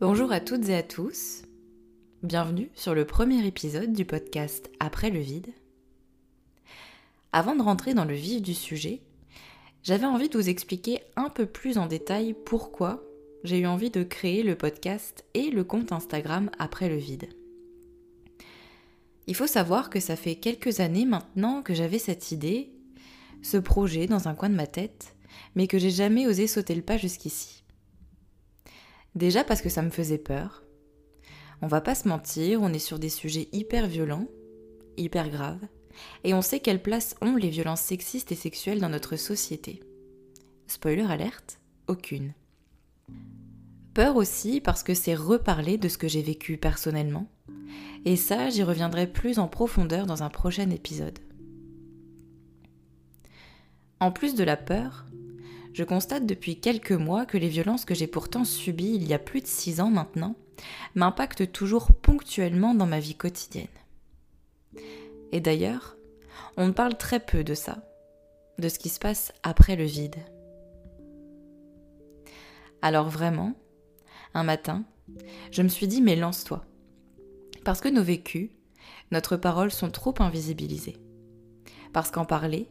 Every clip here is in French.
Bonjour à toutes et à tous. Bienvenue sur le premier épisode du podcast Après le vide. Avant de rentrer dans le vif du sujet, j'avais envie de vous expliquer un peu plus en détail pourquoi j'ai eu envie de créer le podcast et le compte Instagram Après le vide. Il faut savoir que ça fait quelques années maintenant que j'avais cette idée, ce projet dans un coin de ma tête, mais que j'ai jamais osé sauter le pas jusqu'ici. Déjà parce que ça me faisait peur. On va pas se mentir, on est sur des sujets hyper violents, hyper graves, et on sait quelle place ont les violences sexistes et sexuelles dans notre société. Spoiler alerte, aucune. Peur aussi parce que c'est reparler de ce que j'ai vécu personnellement, et ça j'y reviendrai plus en profondeur dans un prochain épisode. En plus de la peur, je constate depuis quelques mois que les violences que j'ai pourtant subies il y a plus de six ans maintenant m'impactent toujours ponctuellement dans ma vie quotidienne. Et d'ailleurs, on parle très peu de ça, de ce qui se passe après le vide. Alors vraiment, un matin, je me suis dit mais lance-toi. Parce que nos vécus, notre parole sont trop invisibilisés. Parce qu'en parler,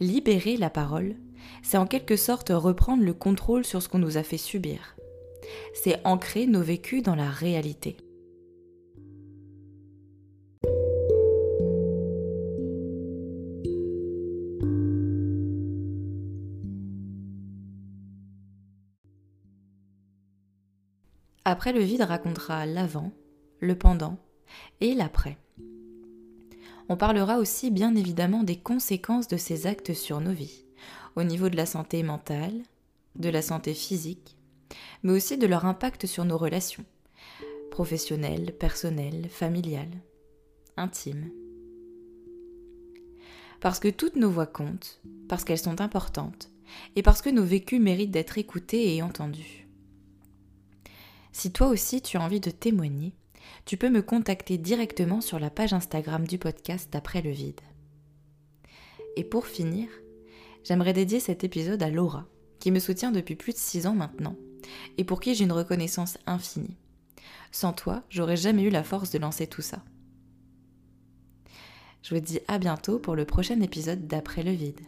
libérer la parole, c'est en quelque sorte reprendre le contrôle sur ce qu'on nous a fait subir. C'est ancrer nos vécus dans la réalité. Après le vide racontera l'avant, le pendant et l'après. On parlera aussi bien évidemment des conséquences de ces actes sur nos vies au niveau de la santé mentale, de la santé physique, mais aussi de leur impact sur nos relations, professionnelles, personnelles, familiales, intimes. Parce que toutes nos voix comptent, parce qu'elles sont importantes, et parce que nos vécus méritent d'être écoutés et entendus. Si toi aussi tu as envie de témoigner, tu peux me contacter directement sur la page Instagram du podcast Après le vide. Et pour finir, j'aimerais dédier cet épisode à Laura, qui me soutient depuis plus de 6 ans maintenant, et pour qui j'ai une reconnaissance infinie. Sans toi, j'aurais jamais eu la force de lancer tout ça. Je vous dis à bientôt pour le prochain épisode d'Après le vide.